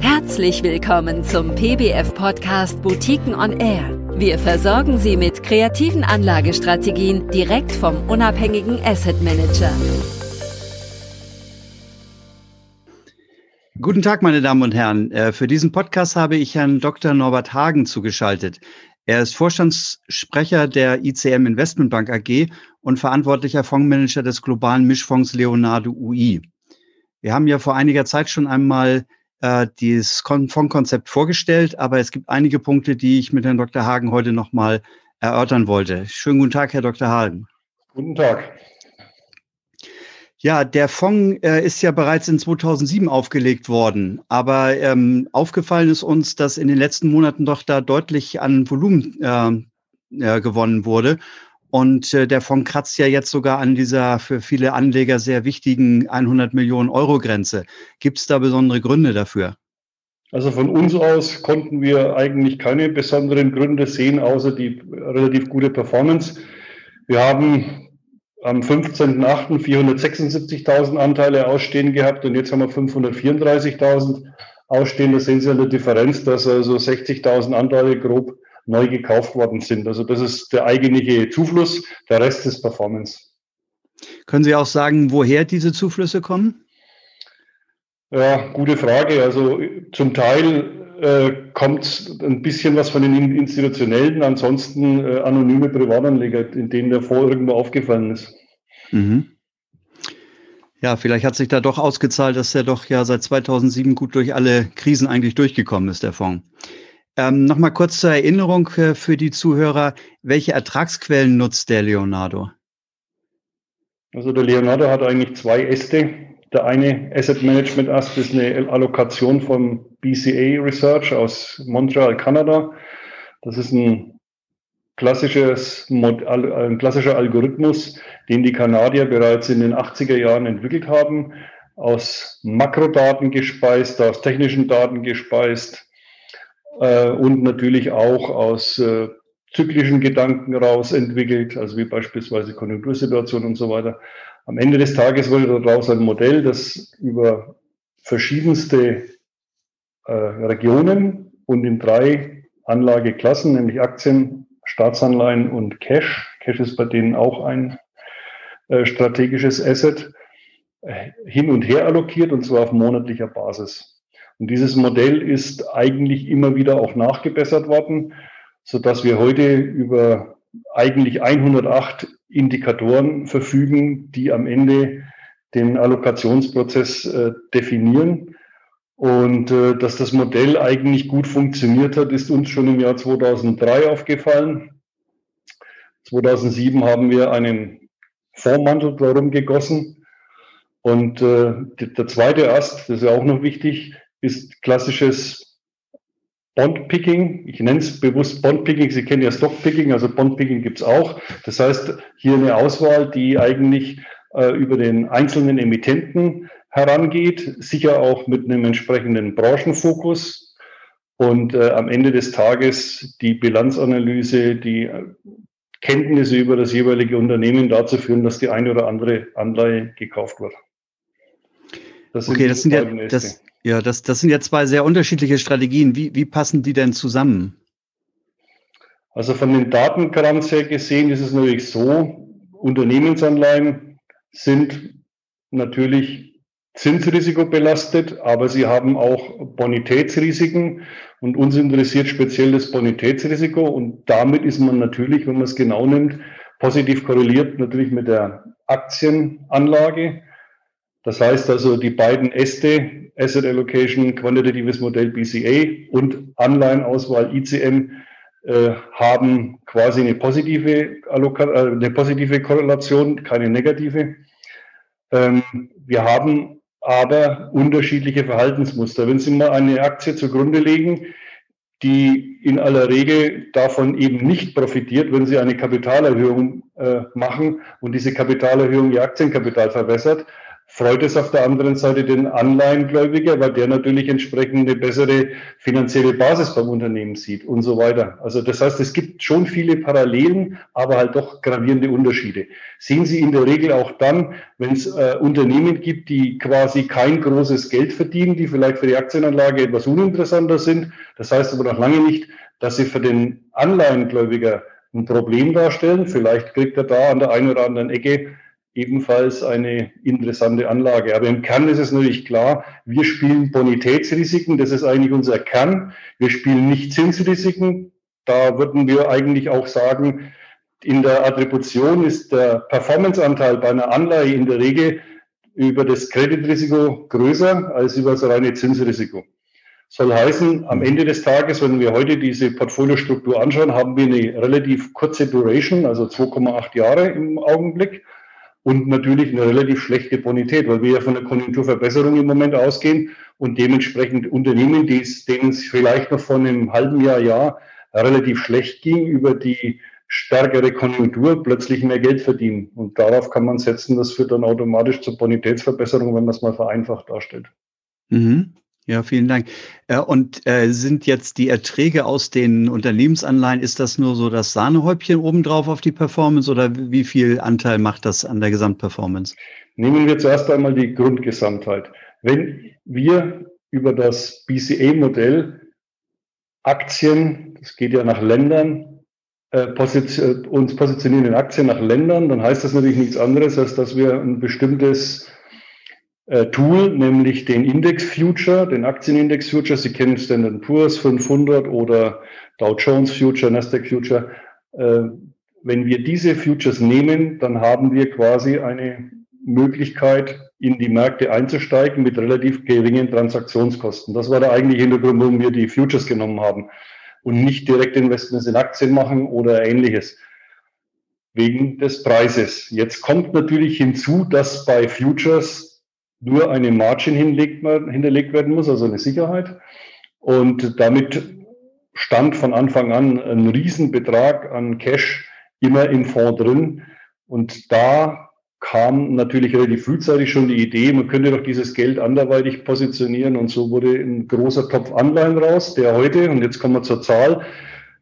Herzlich willkommen zum PBF-Podcast Boutiquen on Air. Wir versorgen Sie mit kreativen Anlagestrategien direkt vom unabhängigen Asset Manager. Guten Tag, meine Damen und Herren. Äh, für diesen Podcast habe ich Herrn Dr. Norbert Hagen zugeschaltet. Er ist Vorstandssprecher der ICM Investmentbank AG und verantwortlicher Fondsmanager des globalen Mischfonds Leonardo UI. Wir haben ja vor einiger Zeit schon einmal äh, dieses Fondkonzept vorgestellt, aber es gibt einige Punkte, die ich mit Herrn Dr. Hagen heute nochmal erörtern wollte. Schönen guten Tag, Herr Dr. Hagen. Guten Tag. Ja, der Fonds äh, ist ja bereits in 2007 aufgelegt worden, aber ähm, aufgefallen ist uns, dass in den letzten Monaten doch da deutlich an Volumen äh, gewonnen wurde. Und äh, der Fonds kratzt ja jetzt sogar an dieser für viele Anleger sehr wichtigen 100 Millionen Euro Grenze. Gibt es da besondere Gründe dafür? Also von uns aus konnten wir eigentlich keine besonderen Gründe sehen, außer die relativ gute Performance. Wir haben am 15.08. 476.000 Anteile ausstehen gehabt und jetzt haben wir 534.000 ausstehen. Da sehen Sie eine Differenz, dass also 60.000 Anteile grob neu gekauft worden sind. Also das ist der eigentliche Zufluss, der Rest ist Performance. Können Sie auch sagen, woher diese Zuflüsse kommen? Ja, gute Frage. Also zum Teil äh, kommt ein bisschen was von den institutionellen, ansonsten äh, anonyme Privatanleger, in denen der Fonds irgendwo aufgefallen ist. Mhm. Ja, vielleicht hat sich da doch ausgezahlt, dass der doch ja seit 2007 gut durch alle Krisen eigentlich durchgekommen ist, der Fonds. Ähm, Nochmal kurz zur Erinnerung äh, für die Zuhörer. Welche Ertragsquellen nutzt der Leonardo? Also der Leonardo hat eigentlich zwei Äste. Der eine Asset Management Ast ist eine Allokation vom BCA Research aus Montreal, Kanada. Das ist ein, klassisches, ein klassischer Algorithmus, den die Kanadier bereits in den 80er Jahren entwickelt haben, aus Makrodaten gespeist, aus technischen Daten gespeist äh, und natürlich auch aus äh, zyklischen Gedanken raus entwickelt, also wie beispielsweise Konjunktursituation und so weiter. Am Ende des Tages wurde daraus ein Modell, das über verschiedenste äh, Regionen und in drei Anlageklassen, nämlich Aktien, Staatsanleihen und Cash, Cash ist bei denen auch ein äh, strategisches Asset, äh, hin und her allokiert und zwar auf monatlicher Basis. Und dieses Modell ist eigentlich immer wieder auch nachgebessert worden, so dass wir heute über eigentlich 108 Indikatoren verfügen, die am Ende den Allokationsprozess äh, definieren. Und äh, dass das Modell eigentlich gut funktioniert hat, ist uns schon im Jahr 2003 aufgefallen. 2007 haben wir einen Fondsmantel darum gegossen. Und äh, der zweite Ast, das ist ja auch noch wichtig, ist klassisches Bondpicking. Ich nenne es bewusst Bondpicking. Sie kennen ja Stockpicking, also Bondpicking gibt es auch. Das heißt, hier eine Auswahl, die eigentlich äh, über den einzelnen Emittenten herangeht, sicher auch mit einem entsprechenden Branchenfokus und äh, am Ende des Tages die Bilanzanalyse, die äh, Kenntnisse über das jeweilige Unternehmen dazu führen, dass die eine oder andere Anleihe gekauft wird. Das okay, das sind ja, das, ja, das, das sind ja zwei sehr unterschiedliche Strategien. Wie, wie passen die denn zusammen? Also von den Datenkrams her gesehen ist es natürlich so, Unternehmensanleihen sind natürlich zinsrisikobelastet, aber sie haben auch Bonitätsrisiken und uns interessiert speziell das Bonitätsrisiko und damit ist man natürlich, wenn man es genau nimmt, positiv korreliert natürlich mit der Aktienanlage. Das heißt also, die beiden Äste, Asset Allocation, quantitatives Modell BCA und Anleihenauswahl ICM, äh, haben quasi eine positive, äh, eine positive Korrelation, keine negative. Ähm, wir haben aber unterschiedliche Verhaltensmuster. Wenn Sie mal eine Aktie zugrunde legen, die in aller Regel davon eben nicht profitiert, wenn Sie eine Kapitalerhöhung äh, machen und diese Kapitalerhöhung Ihr Aktienkapital verwässert, freut es auf der anderen Seite den Anleihengläubiger, weil der natürlich entsprechend eine bessere finanzielle Basis beim Unternehmen sieht und so weiter. Also das heißt, es gibt schon viele Parallelen, aber halt doch gravierende Unterschiede. Sehen Sie in der Regel auch dann, wenn es äh, Unternehmen gibt, die quasi kein großes Geld verdienen, die vielleicht für die Aktienanlage etwas uninteressanter sind. Das heißt aber noch lange nicht, dass sie für den Anleihengläubiger ein Problem darstellen. Vielleicht kriegt er da an der einen oder anderen Ecke ebenfalls eine interessante Anlage. Aber im Kern ist es natürlich klar, wir spielen Bonitätsrisiken, das ist eigentlich unser Kern. Wir spielen nicht Zinsrisiken. Da würden wir eigentlich auch sagen, in der Attribution ist der Performanceanteil bei einer Anleihe in der Regel über das Kreditrisiko größer als über das reine Zinsrisiko. Soll heißen, am Ende des Tages, wenn wir heute diese Portfoliostruktur anschauen, haben wir eine relativ kurze Duration, also 2,8 Jahre im Augenblick und natürlich eine relativ schlechte Bonität, weil wir ja von der Konjunkturverbesserung im Moment ausgehen und dementsprechend Unternehmen, denen es vielleicht noch vor einem halben Jahr, Jahr relativ schlecht ging, über die stärkere Konjunktur plötzlich mehr Geld verdienen. Und darauf kann man setzen, das führt dann automatisch zur Bonitätsverbesserung, wenn man es mal vereinfacht darstellt. Mhm. Ja, vielen Dank. Äh, und äh, sind jetzt die Erträge aus den Unternehmensanleihen, ist das nur so das Sahnehäubchen obendrauf auf die Performance oder wie viel Anteil macht das an der Gesamtperformance? Nehmen wir zuerst einmal die Grundgesamtheit. Wenn wir über das BCA-Modell Aktien, das geht ja nach Ländern, äh, position, uns positionieren in Aktien nach Ländern, dann heißt das natürlich nichts anderes, als dass wir ein bestimmtes äh, Tool, nämlich den Index Future, den Aktienindex Future. Sie kennen Standard Poor's 500 oder Dow Jones Future, Nasdaq Future. Äh, wenn wir diese Futures nehmen, dann haben wir quasi eine Möglichkeit, in die Märkte einzusteigen mit relativ geringen Transaktionskosten. Das war der eigentliche Hintergrund, warum wir die Futures genommen haben und nicht direkt Investments in Aktien machen oder ähnliches wegen des Preises. Jetzt kommt natürlich hinzu, dass bei Futures nur eine Margin hinterlegt werden muss, also eine Sicherheit. Und damit stand von Anfang an ein Riesenbetrag an Cash immer im Fonds drin. Und da kam natürlich relativ frühzeitig schon die Idee, man könnte doch dieses Geld anderweitig positionieren. Und so wurde ein großer Topf Anleihen raus, der heute, und jetzt kommen wir zur Zahl,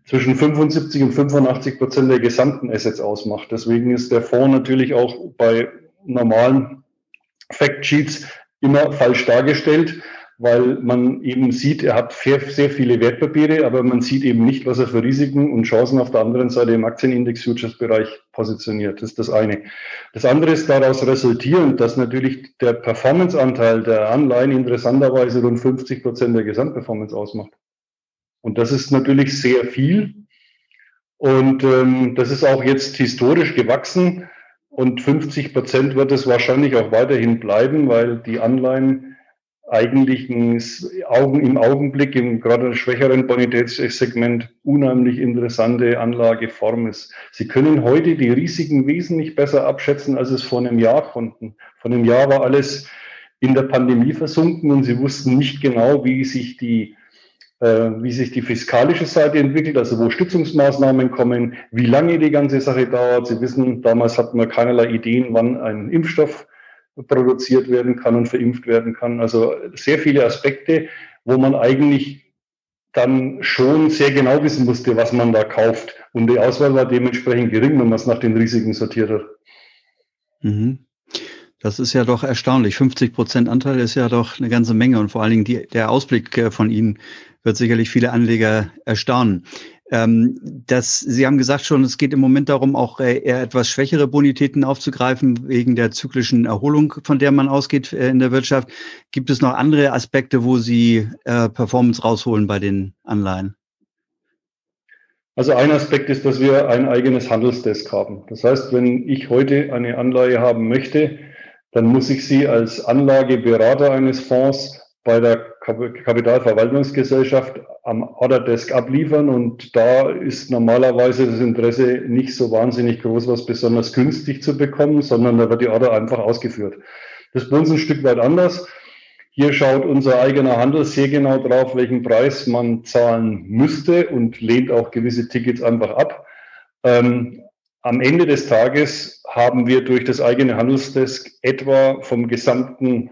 zwischen 75 und 85 Prozent der gesamten Assets ausmacht. Deswegen ist der Fonds natürlich auch bei normalen Factsheets immer falsch dargestellt, weil man eben sieht, er hat sehr, viele Wertpapiere, aber man sieht eben nicht, was er für Risiken und Chancen auf der anderen Seite im Aktienindex-Futures-Bereich positioniert. Das ist das eine. Das andere ist daraus resultierend, dass natürlich der Performance-Anteil der Anleihen interessanterweise rund 50 Prozent der Gesamtperformance ausmacht. Und das ist natürlich sehr viel. Und ähm, das ist auch jetzt historisch gewachsen. Und 50 Prozent wird es wahrscheinlich auch weiterhin bleiben, weil die Anleihen eigentlich im Augenblick im gerade schwächeren Bonitätssegment unheimlich interessante Anlageform ist. Sie können heute die Risiken wesentlich besser abschätzen, als es vor einem Jahr konnten. Vor einem Jahr war alles in der Pandemie versunken und sie wussten nicht genau, wie sich die wie sich die fiskalische Seite entwickelt, also wo Stützungsmaßnahmen kommen, wie lange die ganze Sache dauert. Sie wissen, damals hatten wir keinerlei Ideen, wann ein Impfstoff produziert werden kann und verimpft werden kann. Also sehr viele Aspekte, wo man eigentlich dann schon sehr genau wissen musste, was man da kauft. Und die Auswahl war dementsprechend gering, wenn man es nach den Risiken sortiert hat. Mhm. Das ist ja doch erstaunlich. 50 Prozent Anteil ist ja doch eine ganze Menge und vor allen Dingen die, der Ausblick äh, von Ihnen wird sicherlich viele Anleger erstaunen. Ähm, das, Sie haben gesagt schon, es geht im Moment darum, auch äh, eher etwas schwächere Bonitäten aufzugreifen, wegen der zyklischen Erholung, von der man ausgeht äh, in der Wirtschaft. Gibt es noch andere Aspekte, wo Sie äh, Performance rausholen bei den Anleihen? Also ein Aspekt ist, dass wir ein eigenes Handelsdesk haben. Das heißt, wenn ich heute eine Anleihe haben möchte, dann muss ich sie als Anlageberater eines Fonds bei der Kapitalverwaltungsgesellschaft am Orderdesk abliefern und da ist normalerweise das Interesse nicht so wahnsinnig groß, was besonders günstig zu bekommen, sondern da wird die Order einfach ausgeführt. Das ist bei uns ein Stück weit anders. Hier schaut unser eigener Handel sehr genau drauf, welchen Preis man zahlen müsste und lehnt auch gewisse Tickets einfach ab. Ähm, am Ende des Tages haben wir durch das eigene Handelsdesk etwa vom gesamten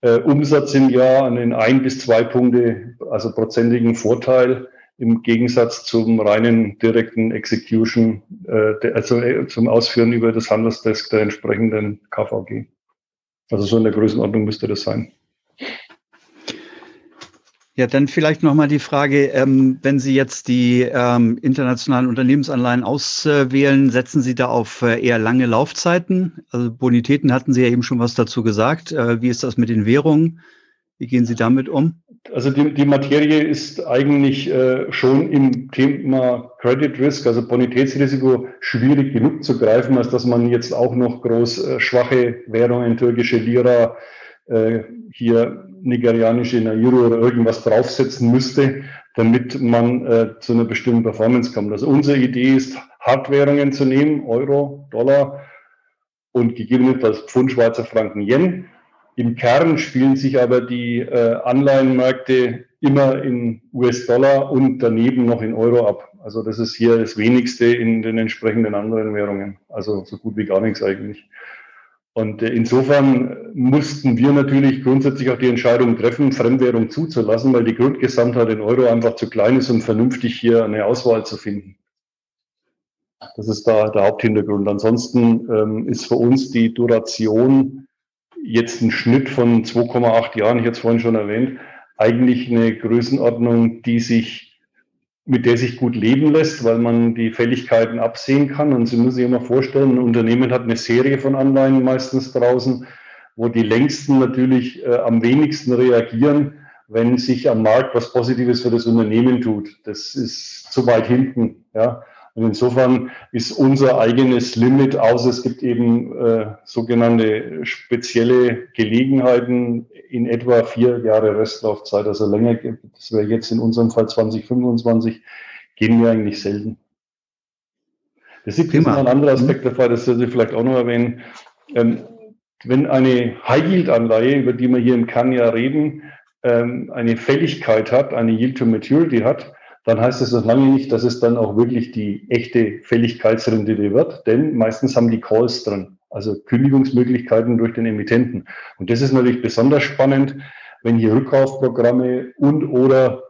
äh, Umsatz im Jahr einen ein bis zwei Punkte, also prozentigen Vorteil im Gegensatz zum reinen direkten Execution, äh, also äh, zum Ausführen über das Handelsdesk der entsprechenden KVG. Also so in der Größenordnung müsste das sein. Ja, dann vielleicht nochmal die Frage, ähm, wenn Sie jetzt die ähm, internationalen Unternehmensanleihen auswählen, setzen Sie da auf äh, eher lange Laufzeiten? Also Bonitäten hatten Sie ja eben schon was dazu gesagt. Äh, wie ist das mit den Währungen? Wie gehen Sie damit um? Also die, die Materie ist eigentlich äh, schon im Thema Credit Risk, also Bonitätsrisiko, schwierig genug zu greifen, als dass man jetzt auch noch groß äh, schwache Währungen, türkische Lira, äh, hier nigerianische Nairo oder irgendwas draufsetzen müsste, damit man äh, zu einer bestimmten Performance kommt. Also unsere Idee ist, Hardwährungen zu nehmen, Euro, Dollar und gegebenenfalls Pfund, Schweizer Franken, Yen. Im Kern spielen sich aber die äh, Anleihenmärkte immer in US-Dollar und daneben noch in Euro ab. Also das ist hier das wenigste in den entsprechenden anderen Währungen. Also so gut wie gar nichts eigentlich. Und äh, insofern mussten wir natürlich grundsätzlich auch die Entscheidung treffen, Fremdwährung zuzulassen, weil die Grundgesamtheit in Euro einfach zu klein ist, um vernünftig hier eine Auswahl zu finden. Das ist da der Haupthintergrund. Ansonsten ähm, ist für uns die Duration jetzt ein Schnitt von 2,8 Jahren, ich hatte es vorhin schon erwähnt, eigentlich eine Größenordnung, die sich mit der sich gut leben lässt, weil man die Fälligkeiten absehen kann. Und Sie müssen sich immer vorstellen, ein Unternehmen hat eine Serie von Anleihen meistens draußen, wo die längsten natürlich äh, am wenigsten reagieren, wenn sich am Markt was Positives für das Unternehmen tut. Das ist zu weit hinten. Ja. Und insofern ist unser eigenes Limit, außer es gibt eben äh, sogenannte spezielle Gelegenheiten in etwa vier Jahre Restlaufzeit, also länger, das wäre jetzt in unserem Fall 2025, gehen wir eigentlich selten. Das ist noch ein anderer Aspekt der Fall, das sollte ich vielleicht auch noch erwähnen. Ähm, wenn eine High-Yield-Anleihe, über die wir hier im Kern ja reden, ähm, eine Fälligkeit hat, eine Yield-to-Maturity hat, dann heißt es noch lange nicht, dass es dann auch wirklich die echte Fälligkeitsrendite wird, denn meistens haben die Calls drin, also Kündigungsmöglichkeiten durch den Emittenten. Und das ist natürlich besonders spannend, wenn hier Rückkaufprogramme und oder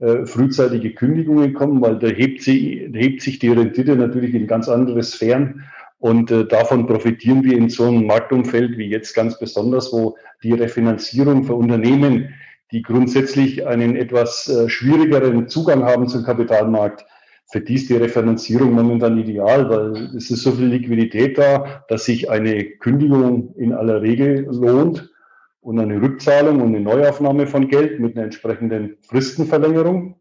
äh, frühzeitige Kündigungen kommen, weil da hebt, sie, hebt sich die Rendite natürlich in ganz andere Sphären. Und äh, davon profitieren wir in so einem Marktumfeld wie jetzt ganz besonders, wo die Refinanzierung für Unternehmen die grundsätzlich einen etwas äh, schwierigeren Zugang haben zum Kapitalmarkt, für die ist die Refinanzierung momentan ideal, weil es ist so viel Liquidität da, dass sich eine Kündigung in aller Regel lohnt und eine Rückzahlung und eine Neuaufnahme von Geld mit einer entsprechenden Fristenverlängerung.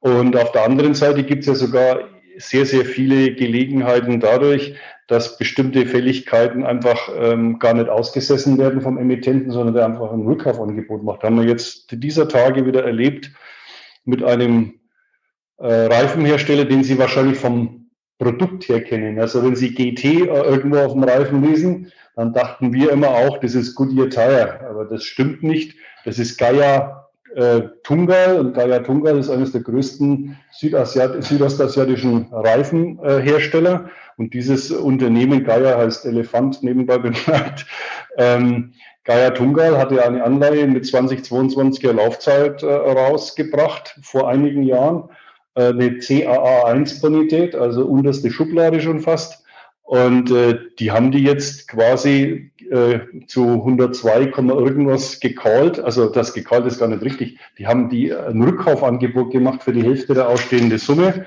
Und auf der anderen Seite gibt es ja sogar sehr, sehr viele Gelegenheiten dadurch, dass bestimmte Fälligkeiten einfach ähm, gar nicht ausgesessen werden vom Emittenten, sondern der einfach ein Rückkaufangebot macht. Haben wir jetzt dieser Tage wieder erlebt mit einem äh, Reifenhersteller, den Sie wahrscheinlich vom Produkt her kennen. Also wenn Sie GT äh, irgendwo auf dem Reifen lesen, dann dachten wir immer auch, das ist Goodyear Tire. Aber das stimmt nicht. Das ist Gaia äh, Tungal. Und Gaia Tungal ist eines der größten Südasiat südostasiatischen Reifenhersteller. und dieses Unternehmen, Gaia heißt Elefant, nebenbei bemerkt, ähm, Gaia Tungal hatte eine Anleihe mit 2022er Laufzeit äh, rausgebracht vor einigen Jahren. Äh, eine CAA1-Bonität, also unterste Schublade schon fast. Und äh, die haben die jetzt quasi äh, zu 102, irgendwas gecallt. Also das gecallt ist gar nicht richtig. Die haben die ein Rückkaufangebot gemacht für die Hälfte der ausstehenden Summe.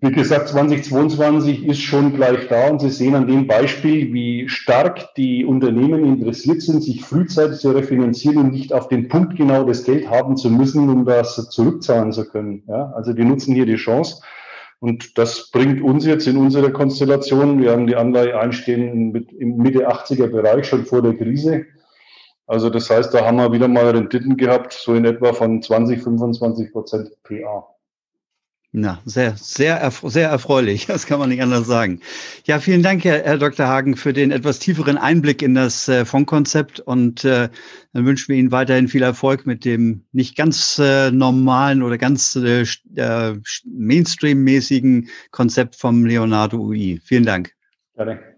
Wie gesagt, 2022 ist schon gleich da und Sie sehen an dem Beispiel, wie stark die Unternehmen interessiert sind, sich frühzeitig zu refinanzieren und nicht auf den Punkt genau das Geld haben zu müssen, um das zurückzahlen zu können. Ja, also die nutzen hier die Chance. Und das bringt uns jetzt in unserer Konstellation, wir haben die Anleihe einstehen mit, im Mitte 80er Bereich schon vor der Krise. Also das heißt, da haben wir wieder mal Renditen gehabt, so in etwa von 20, 25 Prozent PA. Na, sehr, sehr, sehr erfreulich. Das kann man nicht anders sagen. Ja, vielen Dank, Herr, Herr Dr. Hagen, für den etwas tieferen Einblick in das äh, Fondskonzept. Und äh, dann wünschen wir Ihnen weiterhin viel Erfolg mit dem nicht ganz äh, normalen oder ganz äh, äh Mainstream-mäßigen Konzept vom Leonardo UI. Vielen Dank. Gerne.